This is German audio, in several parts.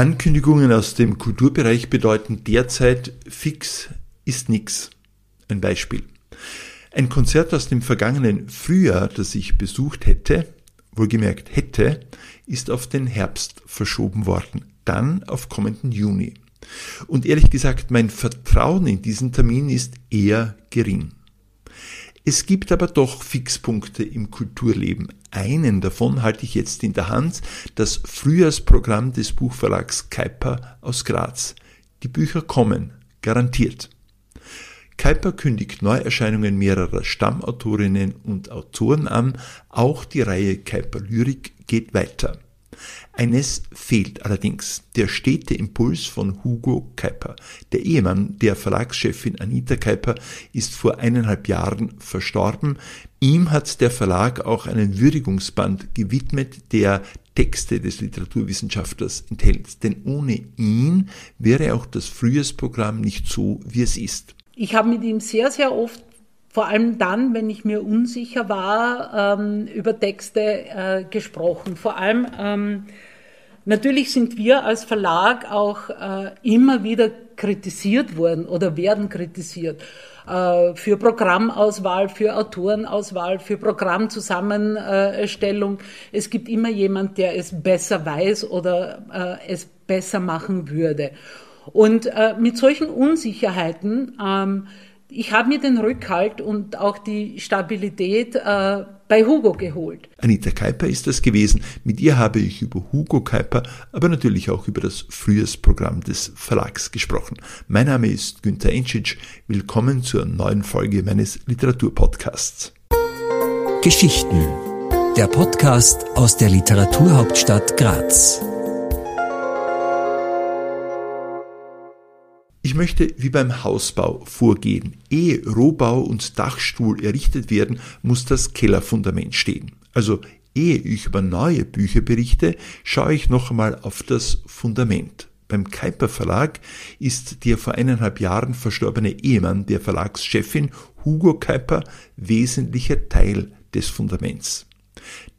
Ankündigungen aus dem Kulturbereich bedeuten derzeit fix ist nix. Ein Beispiel. Ein Konzert aus dem vergangenen Frühjahr, das ich besucht hätte, wohlgemerkt hätte, ist auf den Herbst verschoben worden, dann auf kommenden Juni. Und ehrlich gesagt, mein Vertrauen in diesen Termin ist eher gering. Es gibt aber doch Fixpunkte im Kulturleben. Einen davon halte ich jetzt in der Hand, das Frühjahrsprogramm des Buchverlags Kuiper aus Graz. Die Bücher kommen, garantiert. Kuiper kündigt Neuerscheinungen mehrerer Stammautorinnen und Autoren an, auch die Reihe Kuiper Lyrik geht weiter. Eines fehlt allerdings, der stete Impuls von Hugo Kuiper. Der Ehemann der Verlagschefin Anita Kuiper ist vor eineinhalb Jahren verstorben. Ihm hat der Verlag auch einen Würdigungsband gewidmet, der Texte des Literaturwissenschaftlers enthält. Denn ohne ihn wäre auch das Frühjahrsprogramm nicht so, wie es ist. Ich habe mit ihm sehr, sehr oft vor allem dann, wenn ich mir unsicher war, ähm, über Texte äh, gesprochen. Vor allem, ähm, natürlich sind wir als Verlag auch äh, immer wieder kritisiert worden oder werden kritisiert äh, für Programmauswahl, für Autorenauswahl, für Programmzusammenstellung. Es gibt immer jemand, der es besser weiß oder äh, es besser machen würde. Und äh, mit solchen Unsicherheiten ähm, ich habe mir den Rückhalt und auch die Stabilität äh, bei Hugo geholt. Anita Kuiper ist das gewesen. Mit ihr habe ich über Hugo Kuiper, aber natürlich auch über das Frühjahrsprogramm des Verlags gesprochen. Mein Name ist Günther Enschitsch. Willkommen zur neuen Folge meines Literaturpodcasts. Geschichten. Der Podcast aus der Literaturhauptstadt Graz. Ich möchte wie beim Hausbau vorgehen. Ehe Rohbau und Dachstuhl errichtet werden, muss das Kellerfundament stehen. Also ehe ich über neue Bücher berichte, schaue ich noch einmal auf das Fundament. Beim Kuiper Verlag ist der vor eineinhalb Jahren verstorbene Ehemann der Verlagschefin Hugo Kuiper wesentlicher Teil des Fundaments.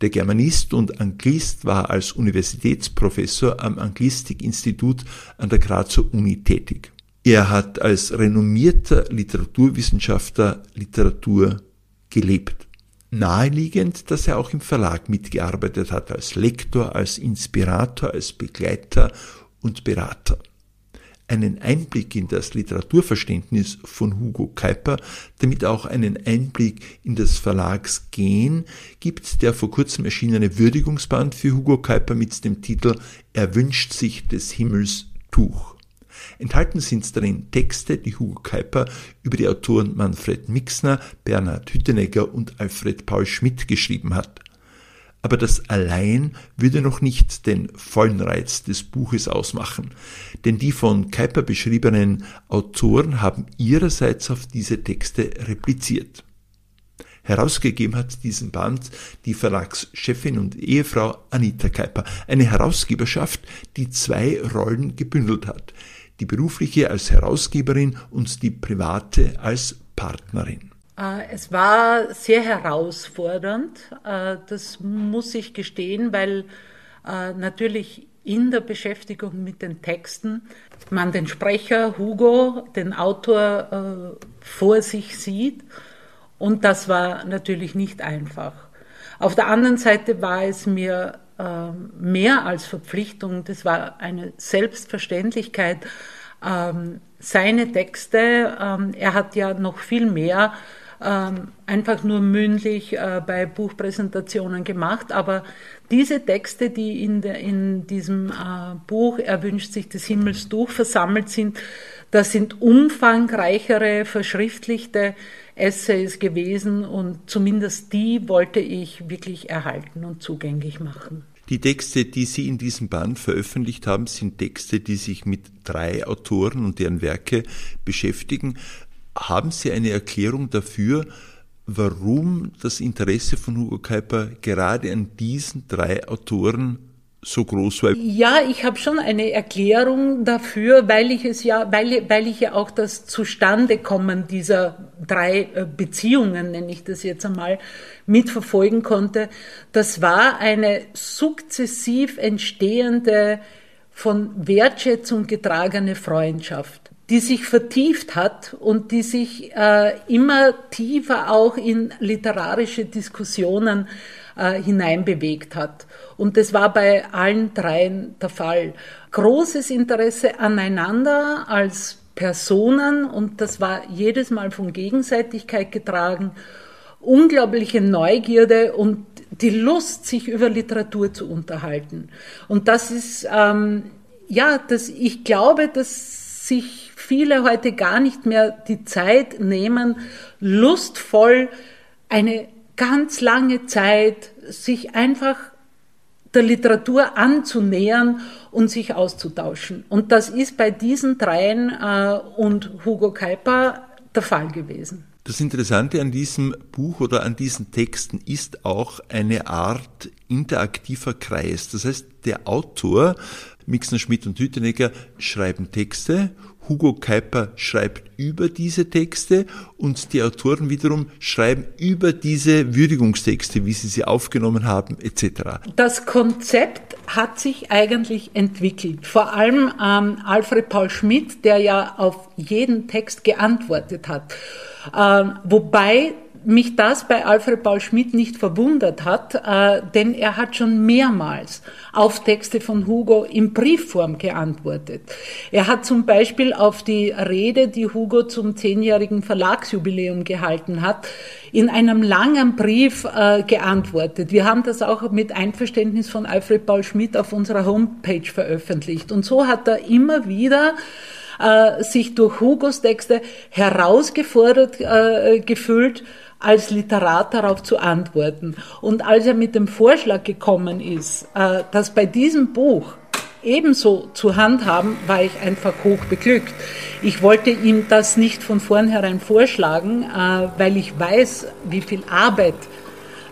Der Germanist und Anglist war als Universitätsprofessor am Anglistikinstitut an der Grazer Uni tätig. Er hat als renommierter Literaturwissenschaftler Literatur gelebt. Naheliegend, dass er auch im Verlag mitgearbeitet hat, als Lektor, als Inspirator, als Begleiter und Berater. Einen Einblick in das Literaturverständnis von Hugo Kuiper, damit auch einen Einblick in das Verlagsgehen, gibt der vor kurzem erschienene Würdigungsband für Hugo Kuiper mit dem Titel Er wünscht sich des Himmels Tuch. Enthalten sind darin Texte, die Hugo Kuiper über die Autoren Manfred Mixner, Bernhard Hüttenegger und Alfred Paul Schmidt geschrieben hat. Aber das allein würde noch nicht den vollen Reiz des Buches ausmachen, denn die von Kuiper beschriebenen Autoren haben ihrerseits auf diese Texte repliziert. Herausgegeben hat diesen Band die Verlagschefin und Ehefrau Anita Kuiper, eine Herausgeberschaft, die zwei Rollen gebündelt hat, die berufliche als Herausgeberin und die private als Partnerin. Äh, es war sehr herausfordernd, äh, das muss ich gestehen, weil äh, natürlich in der Beschäftigung mit den Texten man den Sprecher Hugo, den Autor vor sich sieht und das war natürlich nicht einfach. Auf der anderen Seite war es mir mehr als Verpflichtung, das war eine Selbstverständlichkeit. Ähm, seine Texte, ähm, er hat ja noch viel mehr einfach nur mündlich äh, bei Buchpräsentationen gemacht, aber diese Texte, die in, der, in diesem äh, Buch Er wünscht sich des Himmels durch versammelt sind, das sind umfangreichere, verschriftlichte Essays gewesen und zumindest die wollte ich wirklich erhalten und zugänglich machen. Die Texte, die Sie in diesem Band veröffentlicht haben, sind Texte, die sich mit drei Autoren und deren Werke beschäftigen. Haben Sie eine Erklärung dafür, warum das Interesse von Hugo Kuiper gerade an diesen drei Autoren so groß war? Ja, ich habe schon eine Erklärung dafür, weil ich es ja, weil, weil ich ja auch das Zustandekommen dieser drei äh, Beziehungen, nenne ich das jetzt einmal, mitverfolgen konnte. Das war eine sukzessiv entstehende von Wertschätzung getragene Freundschaft, die sich vertieft hat und die sich äh, immer tiefer auch in literarische Diskussionen äh, hineinbewegt hat. Und das war bei allen dreien der Fall. Großes Interesse aneinander als Personen und das war jedes Mal von Gegenseitigkeit getragen. Unglaubliche Neugierde und die Lust, sich über Literatur zu unterhalten. Und das ist, ähm, ja, das, ich glaube, dass sich viele heute gar nicht mehr die Zeit nehmen, lustvoll eine ganz lange Zeit sich einfach der Literatur anzunähern und sich auszutauschen. Und das ist bei diesen dreien äh, und Hugo Kuiper der Fall gewesen. Das Interessante an diesem Buch oder an diesen Texten ist auch eine Art interaktiver Kreis. Das heißt, der Autor, Mixner, Schmidt und Hüttenegger, schreiben Texte Hugo Kuiper schreibt über diese Texte und die Autoren wiederum schreiben über diese Würdigungstexte, wie sie sie aufgenommen haben, etc. Das Konzept hat sich eigentlich entwickelt. Vor allem ähm, Alfred Paul Schmidt, der ja auf jeden Text geantwortet hat. Ähm, wobei mich das bei Alfred Paul Schmidt nicht verwundert hat, äh, denn er hat schon mehrmals auf Texte von Hugo in Briefform geantwortet. Er hat zum Beispiel auf die Rede, die Hugo zum zehnjährigen Verlagsjubiläum gehalten hat, in einem langen Brief äh, geantwortet. Wir haben das auch mit Einverständnis von Alfred Paul Schmidt auf unserer Homepage veröffentlicht. Und so hat er immer wieder äh, sich durch Hugos Texte herausgefordert äh, gefühlt, als Literat darauf zu antworten. Und als er mit dem Vorschlag gekommen ist, äh, das bei diesem Buch ebenso zu handhaben, war ich einfach hoch beglückt. Ich wollte ihm das nicht von vornherein vorschlagen, äh, weil ich weiß, wie viel Arbeit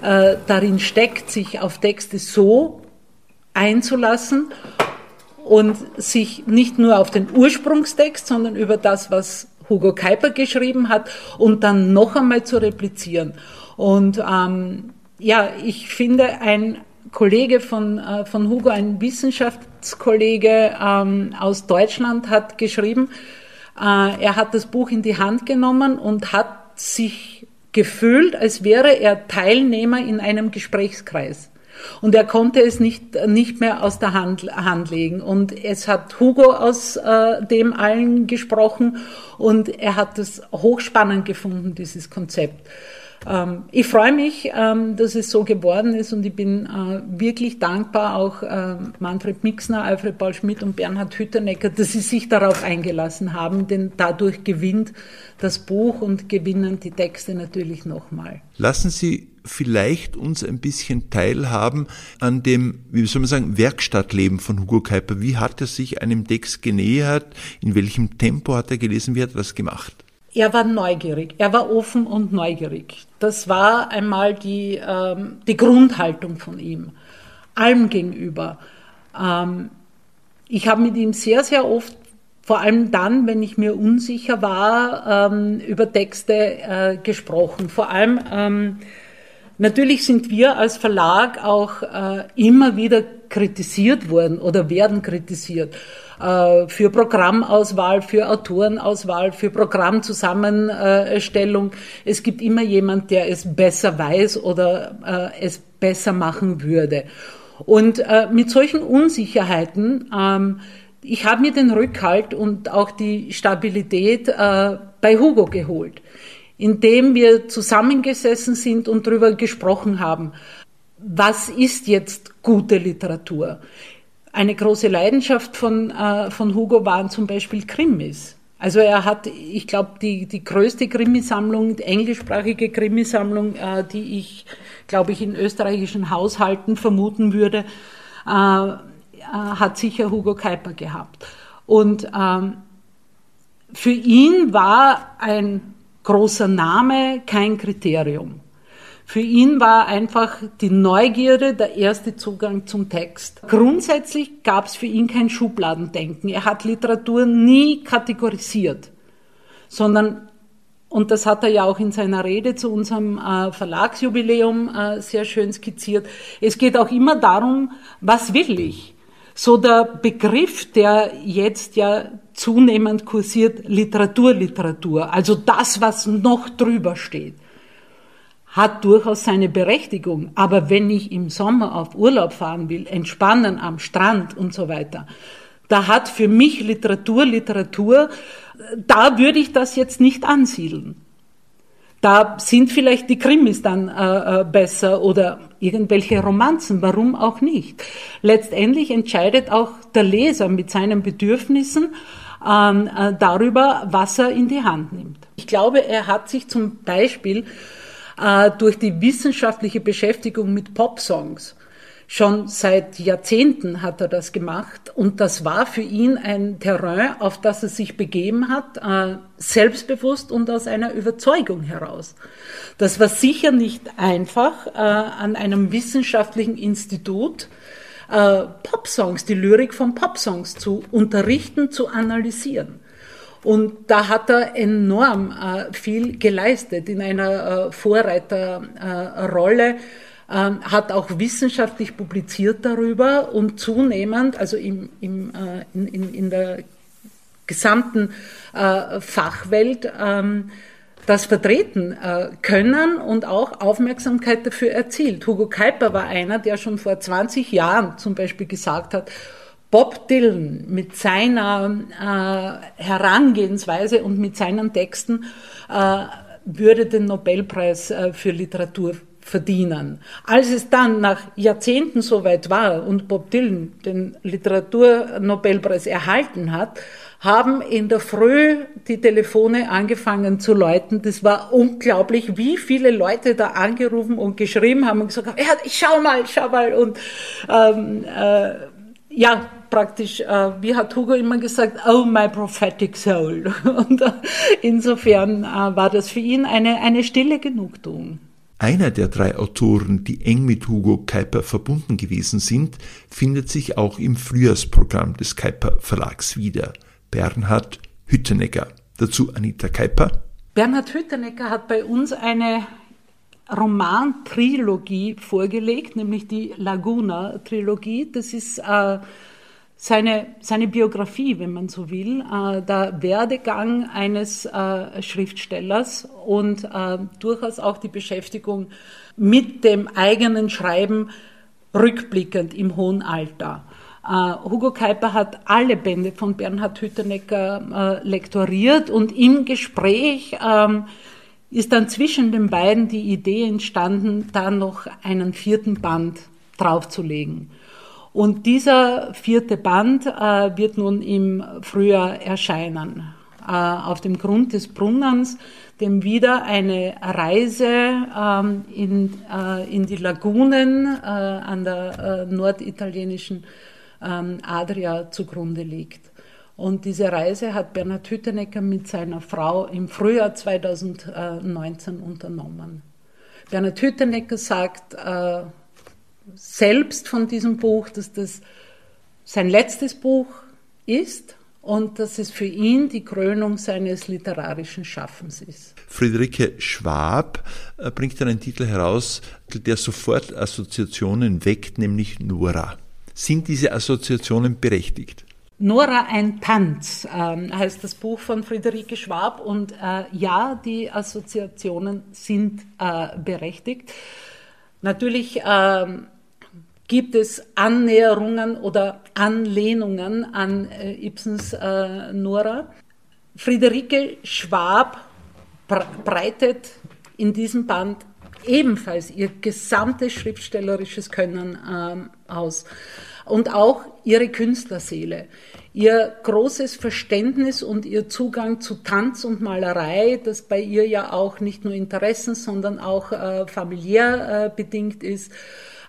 äh, darin steckt, sich auf Texte so einzulassen und sich nicht nur auf den Ursprungstext, sondern über das, was Hugo Kuiper geschrieben hat und dann noch einmal zu replizieren. Und ähm, ja, ich finde, ein Kollege von, äh, von Hugo, ein Wissenschaftskollege ähm, aus Deutschland, hat geschrieben, äh, er hat das Buch in die Hand genommen und hat sich gefühlt, als wäre er Teilnehmer in einem Gesprächskreis. Und er konnte es nicht, nicht mehr aus der Hand, Hand legen. Und es hat Hugo aus äh, dem allen gesprochen und er hat es hochspannend gefunden, dieses Konzept. Ähm, ich freue mich, ähm, dass es so geworden ist und ich bin äh, wirklich dankbar auch äh, Manfred Mixner, Alfred Paul Schmidt und Bernhard Hütternecker, dass sie sich darauf eingelassen haben, denn dadurch gewinnt das Buch und gewinnen die Texte natürlich nochmal. Lassen Sie vielleicht uns ein bisschen teilhaben an dem, wie soll man sagen, Werkstattleben von Hugo Kuiper. Wie hat er sich einem Text genähert? In welchem Tempo hat er gelesen? Wie hat er das gemacht? Er war neugierig, er war offen und neugierig. Das war einmal die, ähm, die Grundhaltung von ihm, allem gegenüber. Ähm, ich habe mit ihm sehr, sehr oft, vor allem dann, wenn ich mir unsicher war, ähm, über Texte äh, gesprochen. Vor allem, ähm, natürlich sind wir als Verlag auch äh, immer wieder kritisiert worden oder werden kritisiert. Äh, für Programmauswahl, für Autorenauswahl, für Programmzusammenstellung. Es gibt immer jemand, der es besser weiß oder äh, es besser machen würde. Und äh, mit solchen Unsicherheiten, ähm, ich habe mir den Rückhalt und auch die Stabilität bei Hugo geholt, indem wir zusammengesessen sind und darüber gesprochen haben, was ist jetzt gute Literatur? Eine große Leidenschaft von, äh, von Hugo waren zum Beispiel Krimis. Also er hat, ich glaube, die, die größte Krimisammlung, die englischsprachige Krimisammlung, äh, die ich, glaube ich, in österreichischen Haushalten vermuten würde, äh, äh, hat sicher Hugo Kuiper gehabt. Und ähm, für ihn war ein großer Name kein Kriterium. Für ihn war einfach die Neugierde der erste Zugang zum Text. Grundsätzlich gab es für ihn kein Schubladendenken. Er hat Literatur nie kategorisiert, sondern und das hat er ja auch in seiner Rede zu unserem äh, Verlagsjubiläum äh, sehr schön skizziert. Es geht auch immer darum, was will ich? So der Begriff, der jetzt ja zunehmend kursiert, Literaturliteratur, also das, was noch drüber steht, hat durchaus seine Berechtigung. Aber wenn ich im Sommer auf Urlaub fahren will, entspannen am Strand und so weiter, da hat für mich Literatur, Literatur, da würde ich das jetzt nicht ansiedeln. Da sind vielleicht die Krimis dann äh, äh, besser oder irgendwelche Romanzen, warum auch nicht. Letztendlich entscheidet auch der Leser mit seinen Bedürfnissen ähm, äh, darüber, was er in die Hand nimmt. Ich glaube, er hat sich zum Beispiel äh, durch die wissenschaftliche Beschäftigung mit Popsongs Schon seit Jahrzehnten hat er das gemacht und das war für ihn ein Terrain, auf das er sich begeben hat, äh, selbstbewusst und aus einer Überzeugung heraus. Das war sicher nicht einfach äh, an einem wissenschaftlichen Institut äh, Popsongs, die Lyrik von Popsongs zu unterrichten, zu analysieren. Und da hat er enorm viel geleistet in einer Vorreiterrolle ähm, hat auch wissenschaftlich publiziert darüber und zunehmend, also im, im, äh, in, in, in der gesamten äh, Fachwelt, ähm, das vertreten äh, können und auch Aufmerksamkeit dafür erzielt. Hugo Kuiper war einer, der schon vor 20 Jahren zum Beispiel gesagt hat, Bob Dylan mit seiner äh, Herangehensweise und mit seinen Texten äh, würde den Nobelpreis äh, für Literatur verdienen. Als es dann nach Jahrzehnten soweit war und Bob Dylan den Literaturnobelpreis erhalten hat, haben in der Früh die Telefone angefangen zu läuten. Das war unglaublich, wie viele Leute da angerufen und geschrieben haben und gesagt haben, ja, schau mal, schau mal. Und ähm, äh, ja, praktisch, äh, wie hat Hugo immer gesagt, oh my prophetic soul. Und äh, insofern äh, war das für ihn eine, eine stille Genugtuung. Einer der drei Autoren, die eng mit Hugo Kuiper verbunden gewesen sind, findet sich auch im Frühjahrsprogramm des Kuiper Verlags wieder. Bernhard Hüttenegger. Dazu Anita Kuiper. Bernhard Hüttenegger hat bei uns eine Romantrilogie vorgelegt, nämlich die Laguna-Trilogie. Das ist äh, seine, seine Biografie, wenn man so will, äh, der Werdegang eines äh, Schriftstellers und äh, durchaus auch die Beschäftigung mit dem eigenen Schreiben rückblickend im hohen Alter. Uh, Hugo Kuiper hat alle Bände von Bernhard Hüttenecker uh, lektoriert und im Gespräch ähm, ist dann zwischen den beiden die Idee entstanden, da noch einen vierten Band draufzulegen. Und dieser vierte Band äh, wird nun im Frühjahr erscheinen. Äh, auf dem Grund des Brunnens, dem wieder eine Reise ähm, in, äh, in die Lagunen äh, an der äh, norditalienischen ähm, Adria zugrunde liegt. Und diese Reise hat Bernhard Hüttenecker mit seiner Frau im Frühjahr 2019 unternommen. Bernhard Hüttenecker sagt, äh, selbst von diesem Buch, dass das sein letztes Buch ist und dass es für ihn die Krönung seines literarischen Schaffens ist. Friederike Schwab äh, bringt einen Titel heraus, der sofort Assoziationen weckt, nämlich Nora. Sind diese Assoziationen berechtigt? Nora ein Tanz ähm, heißt das Buch von Friederike Schwab und äh, ja, die Assoziationen sind äh, berechtigt. Natürlich ähm, gibt es Annäherungen oder Anlehnungen an äh, Ibsens äh, Nora. Friederike Schwab breitet in diesem Band ebenfalls ihr gesamtes schriftstellerisches Können ähm, aus. Und auch ihre Künstlerseele, ihr großes Verständnis und ihr Zugang zu Tanz und Malerei, das bei ihr ja auch nicht nur Interessen, sondern auch äh, familiär äh, bedingt ist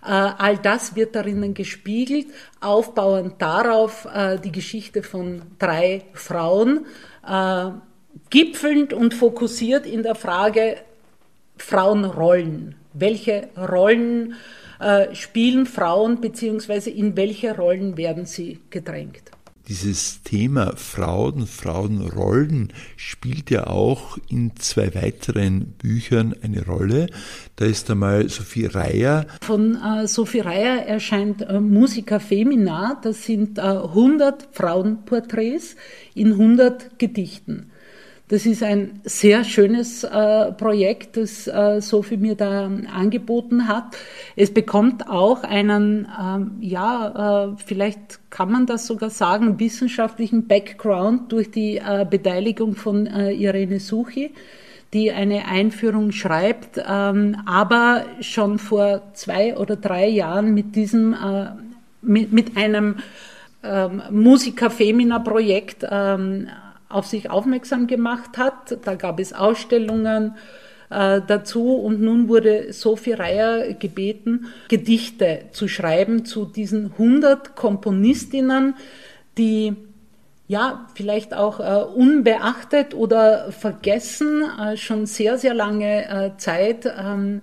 all das wird darinnen gespiegelt, aufbauend darauf äh, die Geschichte von drei Frauen, äh, gipfelnd und fokussiert in der Frage Frauenrollen. Welche Rollen spielen Frauen, beziehungsweise in welche Rollen werden sie gedrängt? Dieses Thema Frauen, Frauenrollen spielt ja auch in zwei weiteren Büchern eine Rolle. Da ist einmal Sophie Reier. Von äh, Sophie Reier erscheint äh, Musica Femina. Das sind äh, 100 Frauenporträts in 100 Gedichten. Das ist ein sehr schönes äh, Projekt, das äh, Sophie mir da angeboten hat. Es bekommt auch einen, ähm, ja, äh, vielleicht kann man das sogar sagen, wissenschaftlichen Background durch die äh, Beteiligung von äh, Irene Suchi die eine Einführung schreibt, ähm, aber schon vor zwei oder drei Jahren mit diesem, äh, mit, mit einem ähm, Musica Femina Projekt ähm, auf sich aufmerksam gemacht hat. Da gab es Ausstellungen äh, dazu und nun wurde Sophie Reier gebeten, Gedichte zu schreiben zu diesen 100 Komponistinnen, die ja, vielleicht auch äh, unbeachtet oder vergessen, äh, schon sehr, sehr lange äh, Zeit ähm,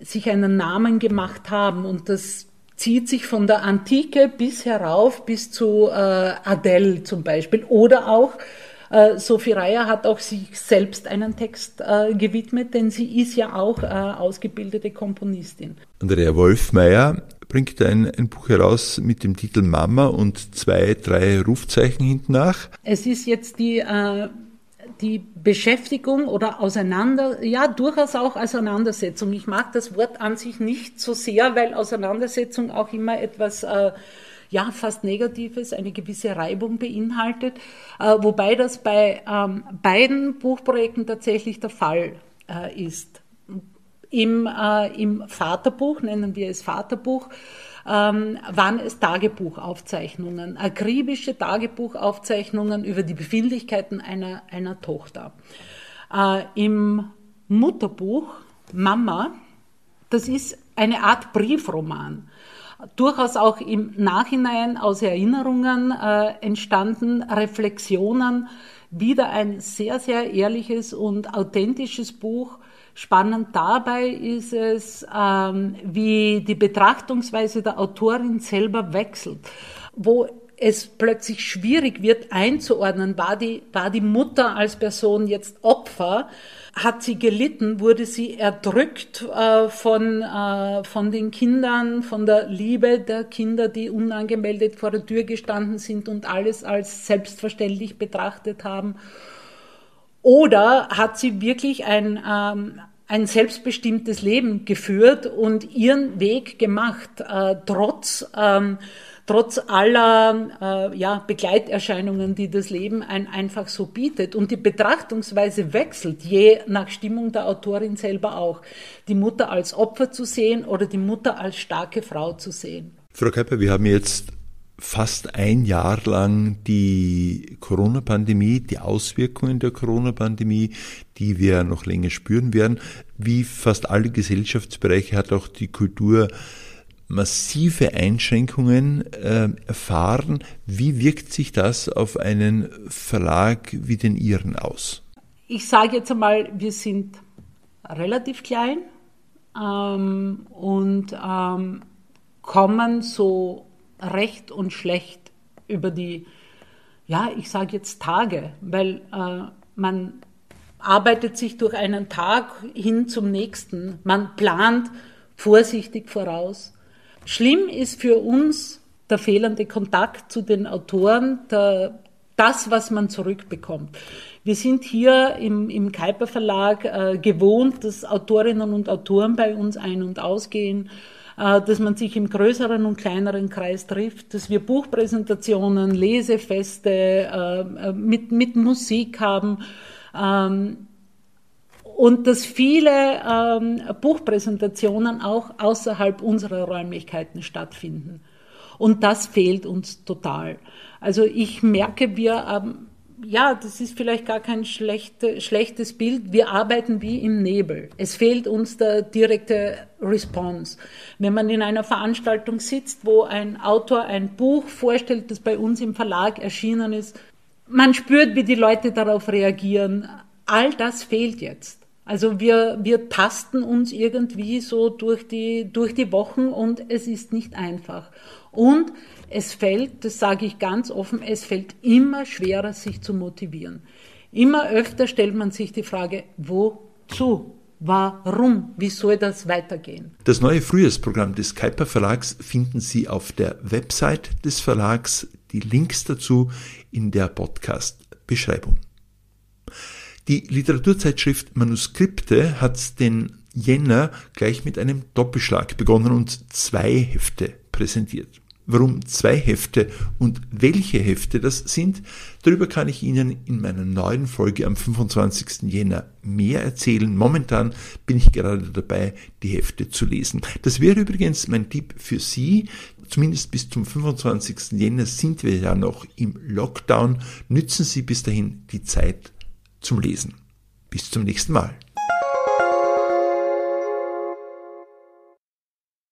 sich einen Namen gemacht haben. Und das zieht sich von der Antike bis herauf, bis zu äh, Adele zum Beispiel. Oder auch, äh, Sophie Reier hat auch sich selbst einen Text äh, gewidmet, denn sie ist ja auch äh, ausgebildete Komponistin. Andrea Wolfmeier bringt ein, ein Buch heraus mit dem Titel Mama und zwei, drei Rufzeichen hinten nach. Es ist jetzt die äh, die Beschäftigung oder auseinander, ja, durchaus auch Auseinandersetzung. Ich mag das Wort an sich nicht so sehr, weil Auseinandersetzung auch immer etwas, äh, ja, fast Negatives, eine gewisse Reibung beinhaltet, äh, wobei das bei ähm, beiden Buchprojekten tatsächlich der Fall äh, ist. Im, äh, Im Vaterbuch, nennen wir es Vaterbuch, ähm, waren es Tagebuchaufzeichnungen, akribische Tagebuchaufzeichnungen über die Befindlichkeiten einer, einer Tochter. Äh, Im Mutterbuch Mama, das ist eine Art Briefroman durchaus auch im Nachhinein aus Erinnerungen äh, entstanden, Reflexionen, wieder ein sehr, sehr ehrliches und authentisches Buch Spannend dabei ist es, ähm, wie die Betrachtungsweise der Autorin selber wechselt, wo es plötzlich schwierig wird einzuordnen, war die, war die Mutter als Person jetzt Opfer, hat sie gelitten, wurde sie erdrückt äh, von, äh, von den Kindern, von der Liebe der Kinder, die unangemeldet vor der Tür gestanden sind und alles als selbstverständlich betrachtet haben. Oder hat sie wirklich ein, ähm, ein selbstbestimmtes Leben geführt und ihren Weg gemacht, äh, trotz, ähm, trotz aller äh, ja, Begleiterscheinungen, die das Leben ein einfach so bietet. Und die Betrachtungsweise wechselt, je nach Stimmung der Autorin selber auch. Die Mutter als Opfer zu sehen oder die Mutter als starke Frau zu sehen. Frau Keiper, wir haben jetzt fast ein Jahr lang die Corona-Pandemie, die Auswirkungen der Corona-Pandemie, die wir noch länger spüren werden. Wie fast alle Gesellschaftsbereiche hat auch die Kultur massive Einschränkungen äh, erfahren. Wie wirkt sich das auf einen Verlag wie den Ihren aus? Ich sage jetzt einmal, wir sind relativ klein ähm, und ähm, kommen so recht und schlecht über die, ja, ich sage jetzt Tage, weil äh, man arbeitet sich durch einen Tag hin zum nächsten, man plant vorsichtig voraus. Schlimm ist für uns der fehlende Kontakt zu den Autoren, der, das, was man zurückbekommt. Wir sind hier im, im Kuiper Verlag äh, gewohnt, dass Autorinnen und Autoren bei uns ein- und ausgehen dass man sich im größeren und kleineren Kreis trifft, dass wir Buchpräsentationen, Lesefeste äh, äh, mit, mit Musik haben ähm, und dass viele ähm, Buchpräsentationen auch außerhalb unserer Räumlichkeiten stattfinden. Und das fehlt uns total. Also ich merke, wir ähm, ja, das ist vielleicht gar kein schlechte, schlechtes Bild. Wir arbeiten wie im Nebel. Es fehlt uns der direkte Response. Wenn man in einer Veranstaltung sitzt, wo ein Autor ein Buch vorstellt, das bei uns im Verlag erschienen ist, man spürt, wie die Leute darauf reagieren. All das fehlt jetzt. Also wir, wir tasten uns irgendwie so durch die, durch die Wochen und es ist nicht einfach. Und es fällt, das sage ich ganz offen, es fällt immer schwerer, sich zu motivieren. Immer öfter stellt man sich die Frage, wozu? Warum? Wie soll das weitergehen? Das neue Frühjahrsprogramm des Kuiper Verlags finden Sie auf der Website des Verlags. Die Links dazu in der Podcast-Beschreibung. Die Literaturzeitschrift Manuskripte hat den Jänner gleich mit einem Doppelschlag begonnen und zwei Hefte präsentiert. Warum zwei Hefte und welche Hefte das sind, darüber kann ich Ihnen in meiner neuen Folge am 25. Jänner mehr erzählen. Momentan bin ich gerade dabei, die Hefte zu lesen. Das wäre übrigens mein Tipp für Sie. Zumindest bis zum 25. Jänner sind wir ja noch im Lockdown. Nützen Sie bis dahin die Zeit zum Lesen. Bis zum nächsten Mal.